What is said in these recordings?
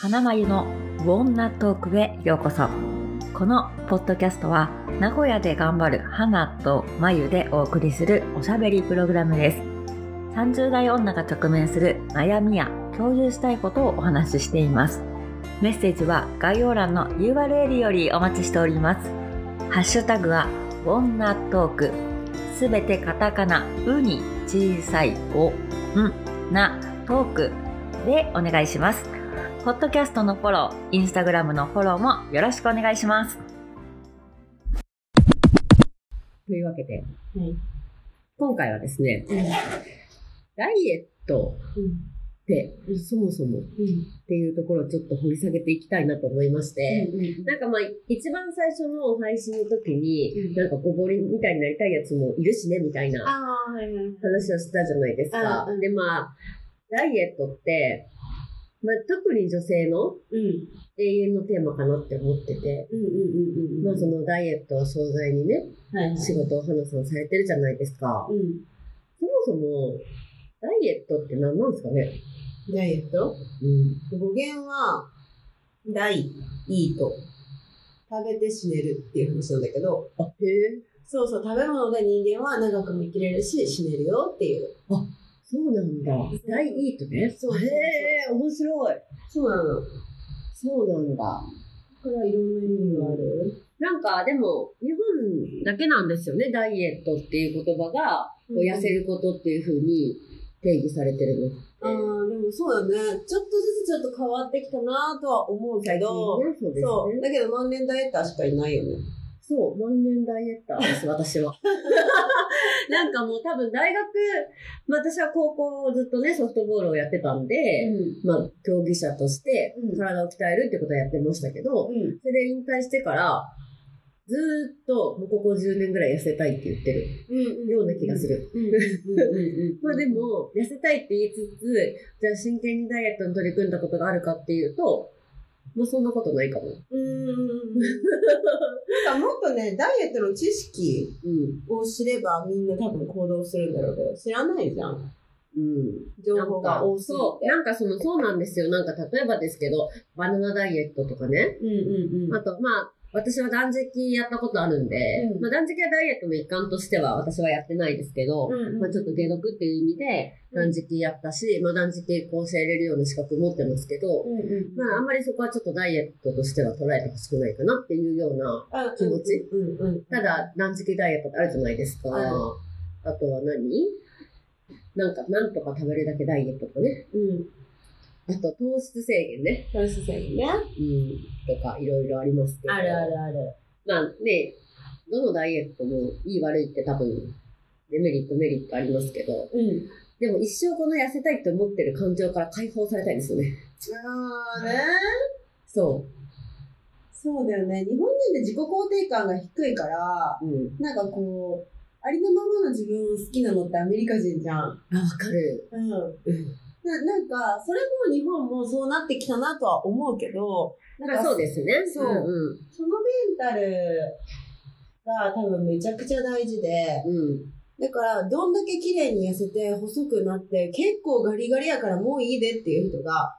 花まゆのウォンナトークへようこそ。このポッドキャストは名古屋で頑張る花とまゆでお送りするおしゃべりプログラムです。30代女が直面する悩みや共有したいことをお話ししています。メッセージは概要欄の URL よりお待ちしております。ハッシュタグはウォンナトーク。すべてカタカナうに小さいおんなトークでお願いします。ポッドキャストのフォロー、インスタグラムのフォローもよろしくお願いします。というわけで、はい。今回はですね、うん。ダイエットうん。って、そもそもっていうところをちょっと掘り下げていきたいなと思いまして、うん。なんかまあ、一番最初の配信の時に、うんなんかごぼりみたいになりたいやつもいるしね、みたいな。話をしたじゃないですかうんう。んで、まあ、ダイエットって、まあ、特に女性のうん。永遠のテーマかなって思ってて、うんうんうんうん。まあそのダイエットを商材にね、はいはい。仕事を花さんされてるじゃないですか。うん。そもそも、ダイエットって何なんですかね？ダイエット？うん。語源は、ダイ、イート。食べて死ねるっていう話なんだけど、あ、へえ。そうそう、食べ物で人間は長くも生きれるし、死ねるよっていう。そうなんだ。ダイイートね。そうそうそうへえ、面白い。そうなの。だそうなんだ。からいろんな意味がある。なんか、でも、日本だけなんですよね、ダイエットっていう言葉が、痩せることっていうふうに定義されてるの。ああ、でもそうだね。ちょっとずつちょっと変わってきたなとは思うけど、ねそうですね。そう。だけど万年ダイエッターしかいないよね。そう、万年ダイエッターです、私は。なんかもう多分大学、まあ私は高校ずっとね、ソフトボールをやってたんで、ん。まあ競技者としてうん体を鍛えるってことをやってましたけど、うん。それで引退してから、ずーっともうここ10年ぐらい痩せたいって言ってるうん。ような気がする。まあで、も、痩せたいって言いつつ、じゃあ真剣にダイエットに取り組んだことがあるかっていうと、まあそんなことないかも。うん。なんかもっとね、ダイエットの知識うん。を知ればみんな多分行動するんだろうけど、知らないじゃん。うん。情報が多すぎそう、て。なんかその、そうなんですよ。なんか例えばですけど、バナナダイエットとかね。うんうんうん。あと、まあ、私は断食やったことあるんで、うんまあ断食はダイエットの一環としては私はやってないですけど、うんうんまあちょっと解毒っていう意味で断食やったし、まあ断食こう教えれるような資格持ってますけど、うんうん。まああんまりそこはちょっとダイエットとしては捉えてほしくないかなっていうような、あ気持ちうんうん。ただ断食ダイエットってあるじゃないですか。あとは何？なんか、なんとか食べるだけダイエットとかね。うん。あと糖質制限ね。トラス制限ね。うん。とか、いろいろありますけど。あるあるある。まあね、どのダイエットもいい悪いって多分、デメリット、メリットありますけど、うん。でも一生この痩せたいって思ってる感情から解放されたいですよね。ああね。そそうだよね。日本人って自己肯定感が低いから、う。うん。なんかこう、ありのままの自分を好きなのってアメリカ人じゃん。あ、わかる。うん。うん。ななんか、それも日本もそうなってきたなとは思うけど、なんかまあそうですね。そううんそのメンタルが多分めちゃくちゃ大事で、うん。うん。だから、どんだけ綺麗に痩せて細くなって、結構ガリガリやからもういいでっていう人が、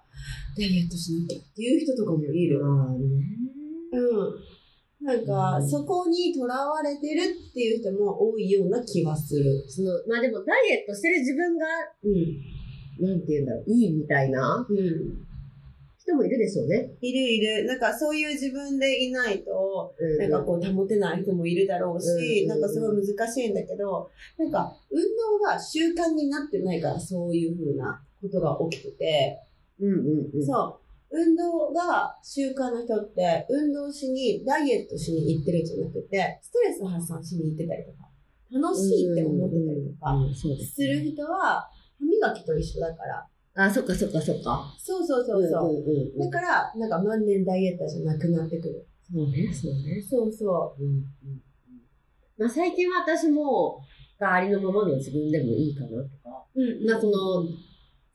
ダイエットしなきゃっていう人とかもいる。うん。なんか、うんそこにとらわれてるっていう人も多いような気はする。その、まあでもダイエットしてる自分が、うん。なんて言うんだろう、いいみたいなうん。人もいるでしょうね。いるいる。なんかそういう自分でいないと、うんなんかこう保てない人もいるだろうし、うんなんかすごい難しいんだけど、なんか運動が習慣になってないからそういうふうなことが起きてて、うんうんうん。そう。運動が習慣の人って、運動しに、ダイエットしに行ってるんじゃなくて、ストレス発散しに行ってたりとか、楽しいって思ってたりとかする人は、歯磨きと一緒だから。あ、そっかそっかそっか。そうそうそうそう。んうんうんだから、なんか万年ダイエッターじゃなくなってくる。そうね、そうね。そうそうんうんうんまあ最近は私も、がありのままの自分でもいいかなとか。う。うんまあその、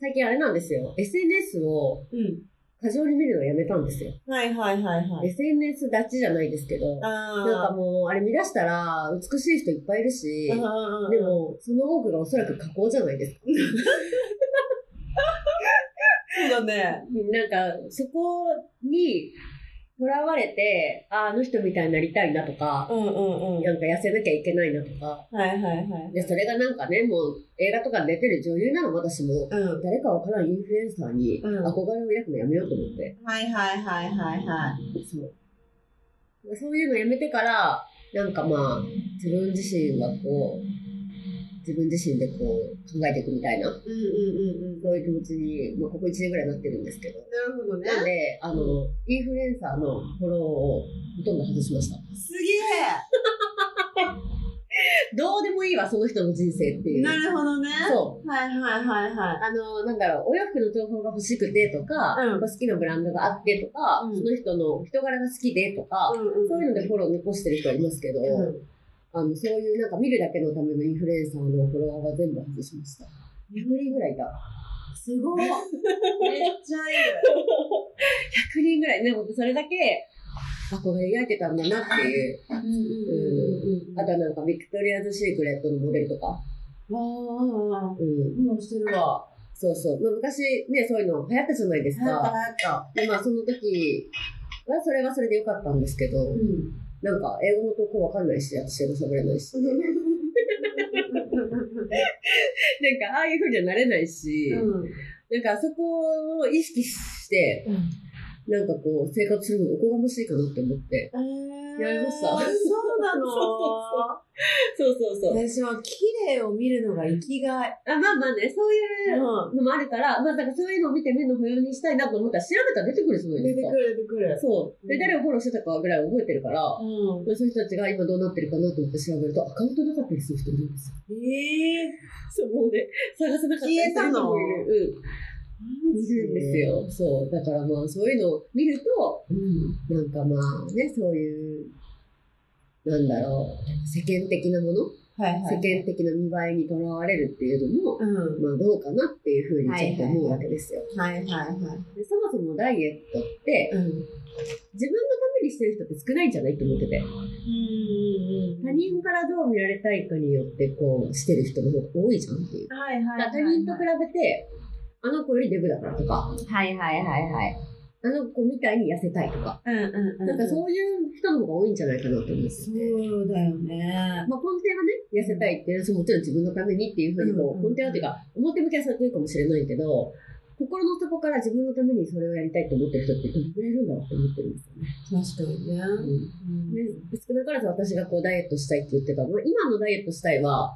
最近あれなんですよ。SNS をうん。過剰に見るのをやめたんですよ。はいはいはいはい。SNS 立ちじゃないですけど。あなんかもう、あれ見出したら、美しい人いっぱいいるし、でも、その多くがおそらく加工じゃないですか。そうどね。なんか、そこに、とらわれて、ああの人みたいになりたいなとか、うんうんうん。なんか痩せなきゃいけないなとか、はいはいはい。で、それがなんかね、もう映画とかに出てる女優なの私も、うん。誰かわからんインフルエンサーにうん憧れを抱くのやめようと思って。はいはいはいはいはい。そう。そういうのやめてから、なんかまあ、自分自身がこう、自分自身でこう考えていくみたいな、うんうんうんうん。そういう気持ちに、まあ、ここ1年ぐらいなってるんですけど。なるほどね。なんで、あの、インフルエンサーのフォローをほとんど外しました。すげ どうでもいいわ、その人の人生っていえ。う。なるほどね。そう。はいはいはいはい。あの、なんだろう、お洋服の情報が欲しくてとか、うん好きなブランドがあってとか、うんその人の人柄が好きでとか、うんそういうのでフォロー残してる人はいますけど、うんあの、そういうなんか見るだけのためのインフルエンサーのフォロワーは全部外しました。100人ぐらいいた。すごい。めっちゃいい。100人ぐらいね、僕それだけ憧れ描いてたんだなっていう。うん。あとはなんかビクトリアズ・シークレットのモデルとか。ああ、うん。もうしてるわ。そうそう。まあ、昔ね、そういうの流行ったじゃないです流行ったか。流行った。で、まあその時はそれはそれでよかったんですけど、うん。なんか英語の投稿わかんないし、私英語喋れないし。なんかああいう風にはなれないし、うん。なんかあそこを意識して、なんかこう生活するのおこがましいかなって思って。やりましたそうなの？そうそうそう。私は綺麗を見るのが生きがい。あまあまあね、そういううん。のもあるから、まあだからそういうのを見て目の保養にしたいなと思ったら調べたら出てくるじゃないですか。出てくる出てくる。そう。で、うん誰をフォローしてたかぐらい覚えてるから、うん。そういう人たちが今どうなってるかなと思って調べると、アカウントなかったりする人いるんですよ。ええそう、もうね、探せなかったりする人もいる。うん。いるんですよ。そう。だからまあ、そういうのを見ると、うん。なんかまあね、そういう、なんだろう、世間的なもの、はいはい。世間的な見栄えにとらわれるっていうのも、うん。まあどうかなっていうふうにちょっと思うわけですよ。はいはいはい。でそもそもダイエットって、うん。自分のためにしてる人って少ないんじゃないと思ってて。うん。他人からどう見られたいかによってこうしてる人の方が多いじゃんっていう。は他人と比べて、あの子よりデブだからとか、はいはいはいはい。あの子みたいに痩せたいとか、うんうんうん。なんかそういう人の方が多いんじゃないかなと思ってて。そうだよね。まあ根底はね、痩せたいっていうのはもちろん自分のためにっていうふうにこう、うんうん根底はっていうか、表向きはそうてるかもしれないけど、心の底から自分のためにそれをやりたいと思ってる人ってどのくらいいるんだろうって思ってるんですよね。確かにね。うんで少なからず私がこうダイエットしたいって言ってたのは、今のダイエットしたいは、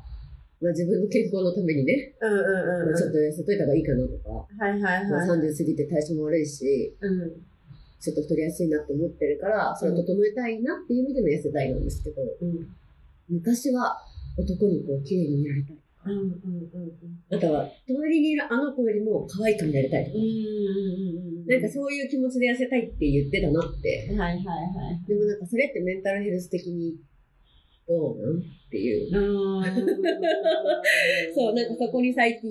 まあ、自分の健康のためにね、うんうんうん。ちょっと痩せといた方がいいかなとか、はいはいまあはい。30過ぎて体調も悪いし、うん。ちょっと太りやすいなと思ってるから、それを整えたいなっていう意味での痩せたいなんですけど、うん。昔は男にこう綺麗に見られたい。うんうんうんあとは、隣にいるあの子よりも可愛く見られたいとかうん。うん、うんうん。なんかそういう気持ちで痩せたいって言ってたなって。はいはいはい。でもなんかそれってメンタルヘルス的にどう？なんっていう。そう、なんかそこに最近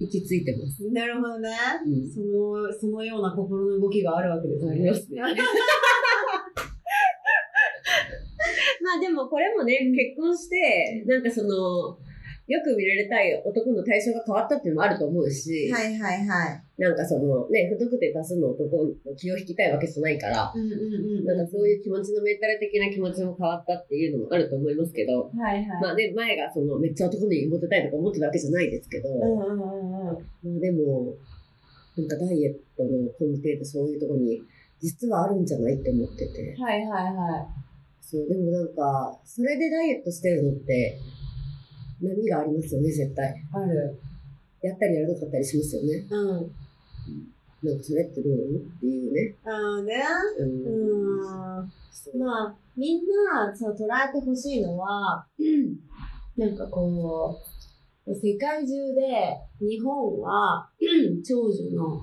行き着いてます。なるほどね。うんその、そのような心の動きがあるわけですね。ありますね まあでもこれもね、結婚して、なんかその、よく見られたい男の対象が変わったっていうのもあると思うし、はいはいはい。なんかそのね、太くて多数の男の気を引きたいわけじゃないから、うんうんうん。なんかそういう気持ちのメンタル的な気持ちも変わったっていうのもあると思いますけど、はいはい。まあね、前がそのめっちゃ男にモテたいとか思ってたわけじゃないですけど、うんうんうんうん。まあでも、なんかダイエットの根底ってそういうところに実はあるんじゃないって思ってて。はいはいはそう、でもなんか、それでダイエットしてるのって、波がありますよね、絶対。い。ある。やったりやらなかったりしますよね。うん。なんかそれってどう？っていうね。ああね。う。うんうまあ、みんな、そう、捉えてほしいのは、なんかこう、世界中で日本は長寿の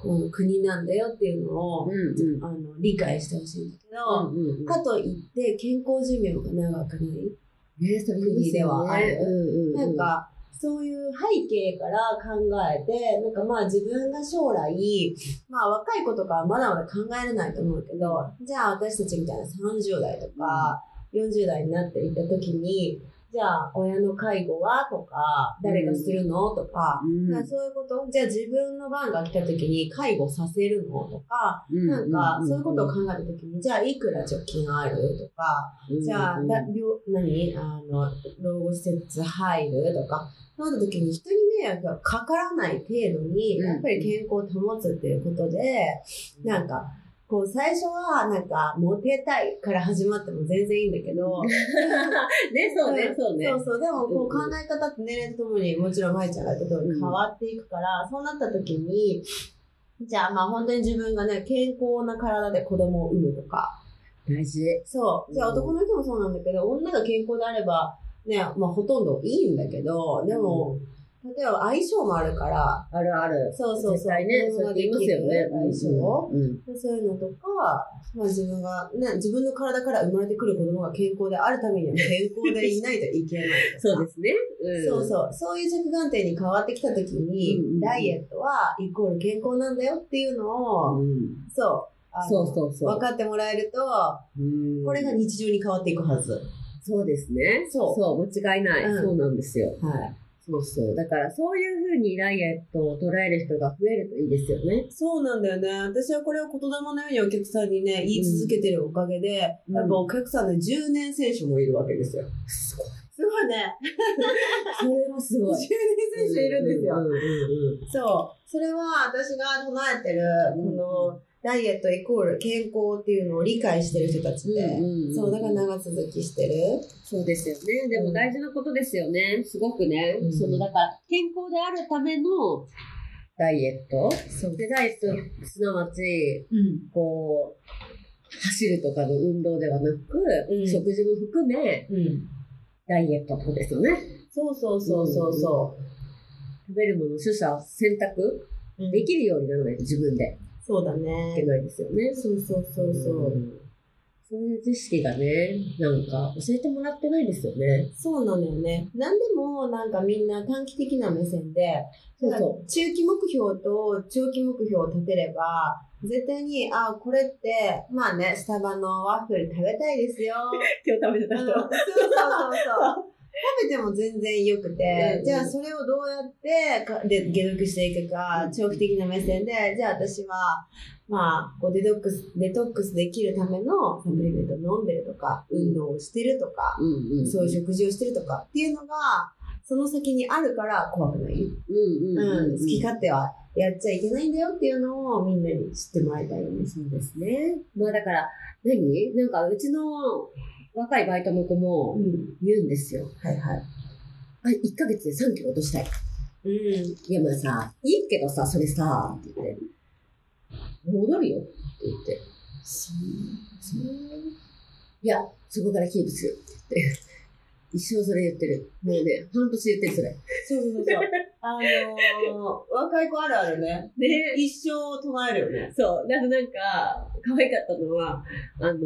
この国なんだよっていうのを、うんうん。あの理解してほしいんだけど、うんうんうん。かといって健康寿命が長くない。ね、それ国ではあるうんうんうん。なん、か、そういう背景から考えて、なんかまあ自分が将来、まあ若い子とかはまだまだ考えれないと思うけど、じゃあ私たちみたいな30代とか40代になっていった時に、じゃあ親の介護はとか、誰がするのとか、うん。そういうこと、じゃあ自分の番が来た時に介護させるのとか、うんなんかそういうことを考えた時に、じゃあいくら貯金あるとか、じゃあ、だ病何？あの、老後施設入るとか、そうなった時に人に迷惑がかからない程度に、うん。やっぱり健康を保つっていうことで、なんか、こう最初はなんかモテたいから始まっても全然いいんだけど、ね、そうね、そうね。そうそう、でもこうんう考え方って年齢とともにもちろん舞ちゃんが言った通り変わっていくから、そうなった時に、じゃあまあ本当に自分がね、健康な体で子供を産むとか、大事。そう。じゃあうん男の人もそうなんだけど、女が健康であれば、ね、まあほとんどいいんだけど、でも、例えば相性もあるから、あるある。そうそうそう。絶対ね、そう言いますよね。相性、うん。そういうのとか、まあ自分が、ね、自分の体から生まれてくる子供が健康であるためには健康でいないといけない。そうですね。うんそうそう。そういう着眼点に変わってきたときに、うんうんうんダイエットはイコール健康なんだよっていうのを、うん。そう。そうそうそう。分かってもらえると、うんこれが日常に変わっていくはず。そうですね。そうそう、間違いない。うんそうなんですよ。はい。そうそう。だから、そういうふうにダイエットを捉える人が増えるといいですよね。そうなんだよね。私はこれを言霊のようにお客さんにね、言い続けてるおかげで、うんやっぱお客さんで10年選手もいるわけですよ。すごい。すごいね。それはす10ごい。年選手いるんですよ。そう。それは私が唱えてる、この、ダイエットイコール健康っていうのを理解してる人たちで、うんうんうんそう、だから長続きしてる。そうですよね。でも大事なことですよね。すごくね。うんその、だから、健康であるためのダイエット。で、ダイエット、すなわち、うん。こう、走るとかの運動ではなく、うん食事も含め、うん。ダイエットってことですよね。そうそうそうそうそ食べるもの、取捨、選択う。できるようにならないと自分でそうだいけね。ないですよね。そうそうそうそう。んそういう知識がね、なんか教えてもらってないですよね。そうなのよね。何でもなんかみんな短期的な目線で、そうそう。中期目標と長期目標を立てれば、絶対に、あ、これって、まあね、スタバのワッフル食べたいですよ。今日食べてうんそうそうそうそう。食べても全然良くて、うんじゃあそれをどうやってかで解毒していくか、長期的な目線で、じゃあ私は、まあ、こうデトックス、デトックスできるためのサプリメントを飲んでるとか、運動をしてるとか、うんうん。そういう食事をしてるとかっていうのが、その先にあるから怖くない。うんうんうん。うん、好き勝手はやっちゃいけないんだよっていうのをみんなに知ってもらいたいよね。そうですね。まあだから、何？なんかうちの若いバイトの子もん。言うんですよ。はいはい。あ、1ヶ月で3キロ落としたい。うん。いやまあさ、いいけどさ、それさ、って言って。戻るよって言って。そういや、そこからキープするって言って。一生それ言ってる。もうね、半年言ってる、それ。そうそうそうそう。あのー、若い子あるあるね。ね一生唱えるよね。そう。だからなんか、可愛かったのは、あの、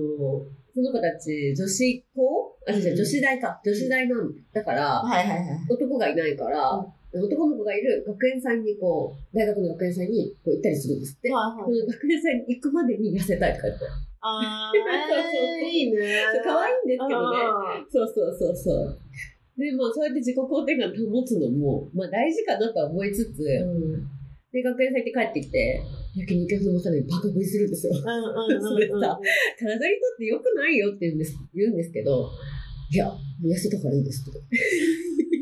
その子たち、女子校？あ、違う、女子大か。女子大なんだから、はいはいはい。男がいないから、男の子がいる学園祭にこう、大学の学園祭にこう行ったりするんですって。はいはい。その学園祭に行くまでに痩せたいとか言って。あ そうそうー、えー、いいね。可愛いんですけどね。あそうそうそうそう。で、もそうやって自己肯定感保つのも、まあ大事かなとは思いつつ、ーうん。で、学園祭って帰ってきて、焼肉屋さんのさらにバカ食いするんですよ。それさ体にとって良くないよって言うんです、言うんですけど、いや、痩せたからいいですとか。い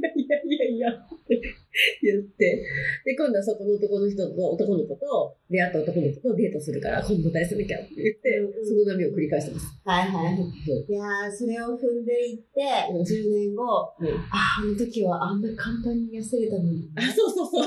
やいやいやいやって言って、で、今度はそこの男の人と男の子と出会った男の子とデートするから、今度大すなきゃって言って、うんうんその波を繰り返してます。はいはい。そういやー、それを踏んでいって、うん10年後、うんあ、あの時はあんな簡単に痩せれたのに。あ、そうそうそう。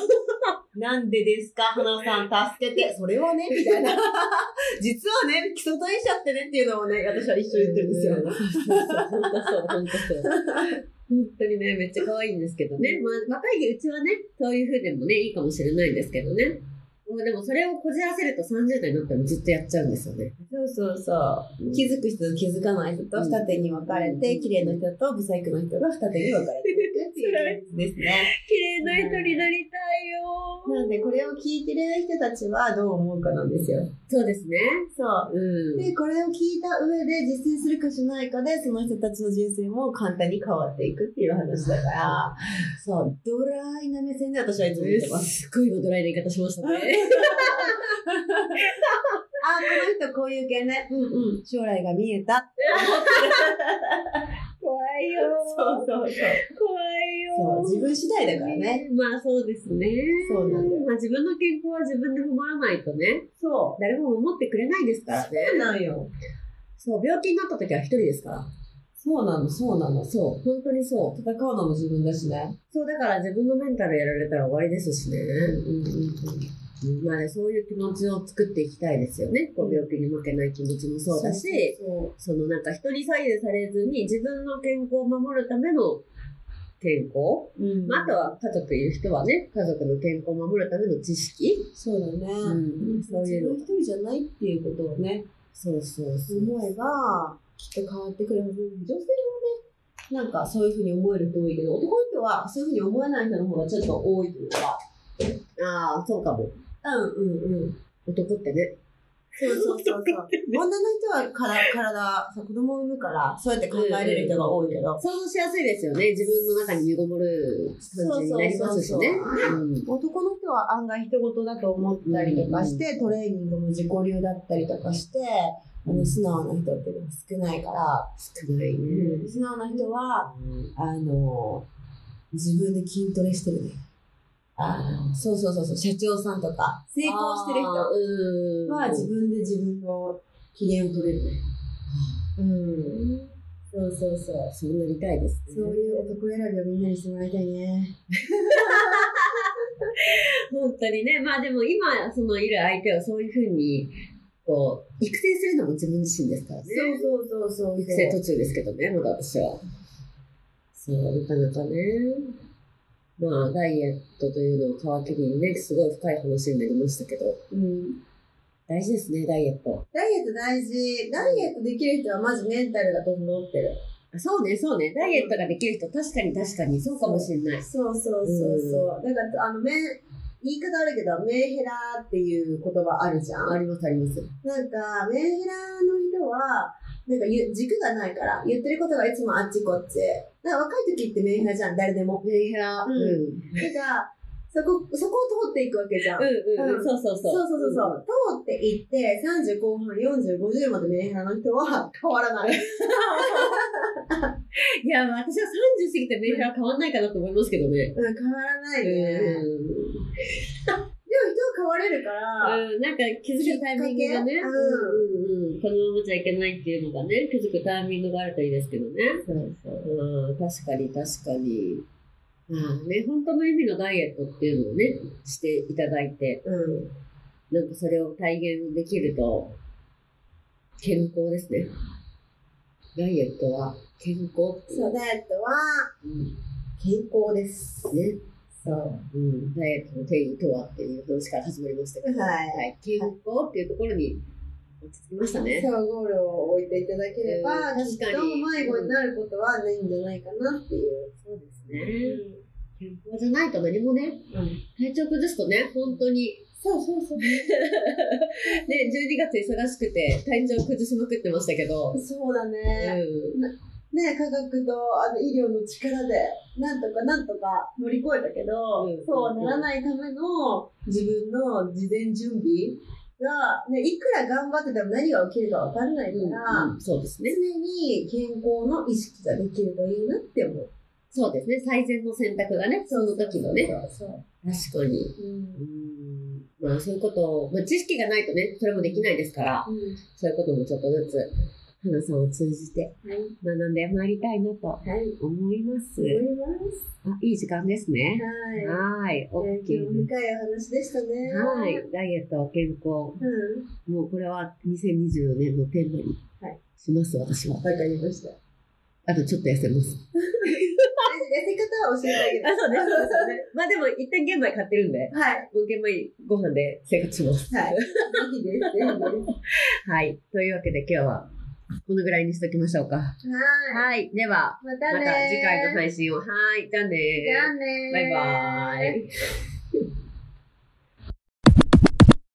なんでですか？花さん助けて。それはね、みたいな。実はね、基礎代謝ってねっていうのをね、私は一緒に言ってるんですよ。本当そう、本当そう。本当にね、めっちゃ可愛いんですけどね。まあ、若いうちはね、そういう風でもね、いいかもしれないんですけどね。もうでもそれをこじらせると30代になってもずっとやっちゃうんですよね。そうそうそう。気づく人と気づかない人と二手に分かれて、うん綺麗な人と不細工な人が二手に分かれていくっていうですね。綺麗な人になりたいよなんで、これを聞いてる人たちはどう思うかなんですよ。そうですね。そう。うん。で、これを聞いた上で実践するかしないかで、その人たちの人生も簡単に変わっていくっていう話だから、そう、ドライな目線で私はいつも見てます。すっごい今ドライな言い方しましたね。あ、この人こういう系ね。うんうん。将来が見えたって怖いよそうそうそう。怖いよそう、自分次第だからね。。まあそうですね。そうなんだよまあ自分の健康は自分で守らないとね、そう。誰も守ってくれないですからね。そうなんよ。そう、病気になった時は一人ですから。そうなの、そうなの。そう、本当にそう。戦うのも自分だしね。そう、だから自分のメンタルやられたら終わりですしね。うんうんうん。まあね、そういう気持ちを作っていきたいですよね。こう病気に負けない気持ちもそうだし、そのなんか人に左右されずに自分の健康を守るための健康、そう。うんまあ、あとは家族いる人はね、家族の健康を守るための知識、そうだね。うんそういうの自分一人じゃないっていうことをね、そうそうそう。思えば、きっと変わってくるはず。女性はね、なんかそういうふうに思える人多いけど、男の人はそういうふうに思えない人の方がちょっと多いというか。ああ、そうかも。うんうんうん。男ってね。そうそうそうそう。女の人はから体、さ子供を産むから、そうやって考えれる人が多いけど、想像しやすいですよね。自分の中に身ごもる感じになりますしね。うん男の人は案外人事だと思ったりとかして、トレーニングも自己流だったりとかして、あの素直な人っていうのが少ないから、少ないね。素直な人は、あの、自分で筋トレしてるね。そうそうそうそう、社長さんとか、成功してる人人は自分で自分の機嫌を取れるね。うん。そうそうそう。そうなりたいです、ね。そういう男選びをみんなにしてもらいたいね。本当にね。まあでも今、そのいる相手をそういうふうに、こう、育成するのも自分自身ですからね。そうそうそうそう。育成途中ですけどね、まだ私は。そう、なかなかね。まあ、ダイエットというのを皮切りにね、すごい深い話になりましたけど、うん。大事ですね、ダイエット。ダイエット大事。ダイエットできる人はまずメンタルが整ってる。あそうね、そうね。ダイエットができる人、確かに確かに、そうかもしれない。そうそうそうそう。だから、あの、メン、言い方あるけど、メンヘラっていう言葉あるじゃん。あります、あります。なんか、メンヘラの人は、なんかゆ軸がないから、言ってることがいつもあっちこっち。だから若い時ってメンヘラじゃん、誰でも。メンヘラ。うんうん。だから、そこ、そこを通っていくわけじゃん。うんうん、うんそうそうそう。そうそうそうそう。通っていって、30後半、40、50までメンヘラの人は 変わらない。いや、私は30過ぎてメンヘラ変わんないかなと思いますけどね。うん、変わらないね。でも人は変われるから、うん、なんか気づくタイミングがね、うんうんうん、このままじゃいけないっていうのがね、気づくタイミングがあるといいですけどね。そうそう。うん、確かに確かに。まあね、本当の意味のダイエットっていうのをね、していただいて、うん。なんかそれを体現できると、健康ですね。ダイエットは健康そう、ダイエットはうん健康です。ね。そう。うん、ダイエットの定義とはっていう話から始まりましたけど、はい健康っていうところに落ち着きましたね。そう、ゴールを置いていただければ、うんきっと確かに迷子になることはないんじゃないかなっていう。そうですね。健康じゃないと何もね、うん。体調崩すとね、本当に、そうそうそう。ね、12月忙しくて体調崩しまくってましたけど、そうだね。うん、ね、科学とあの医療の力で、なんとかなんとか乗り越えたけど、うんそうならないための自分の事前準備が、ね、いくら頑張ってても何が起きるかわかんないから、うんそうですね。常に健康の意識ができるといいなって思う。そうですね。最善の選択がね、その時のね。そうそう確かに。うんまあそういうことを、まあ、知識がないとね、それもできないですから、うんそういうこともちょっとずつ、花さんを通じてはい。学んでまいりたいなとはい。思います。思います。あ、いい時間ですね。はい。はい。今日も深いお話でしたね。はい。ダイエット、健康。うん。もうこれは2024年のテーマにはいします、私は。わかりました。あとちょっと痩せます。痩せ方は教えてあげる。あ、そうです、そうですよね。まあでも一旦玄米買ってるんで、はい。もう玄米ご飯で生活します。はい。ぜひです。ぜひです。はい。というわけで今日はこのぐらいにしときましょうか。はい。はい。では、ままたたね次回の配信を。はい。じゃあねじゃあねバイバーイ。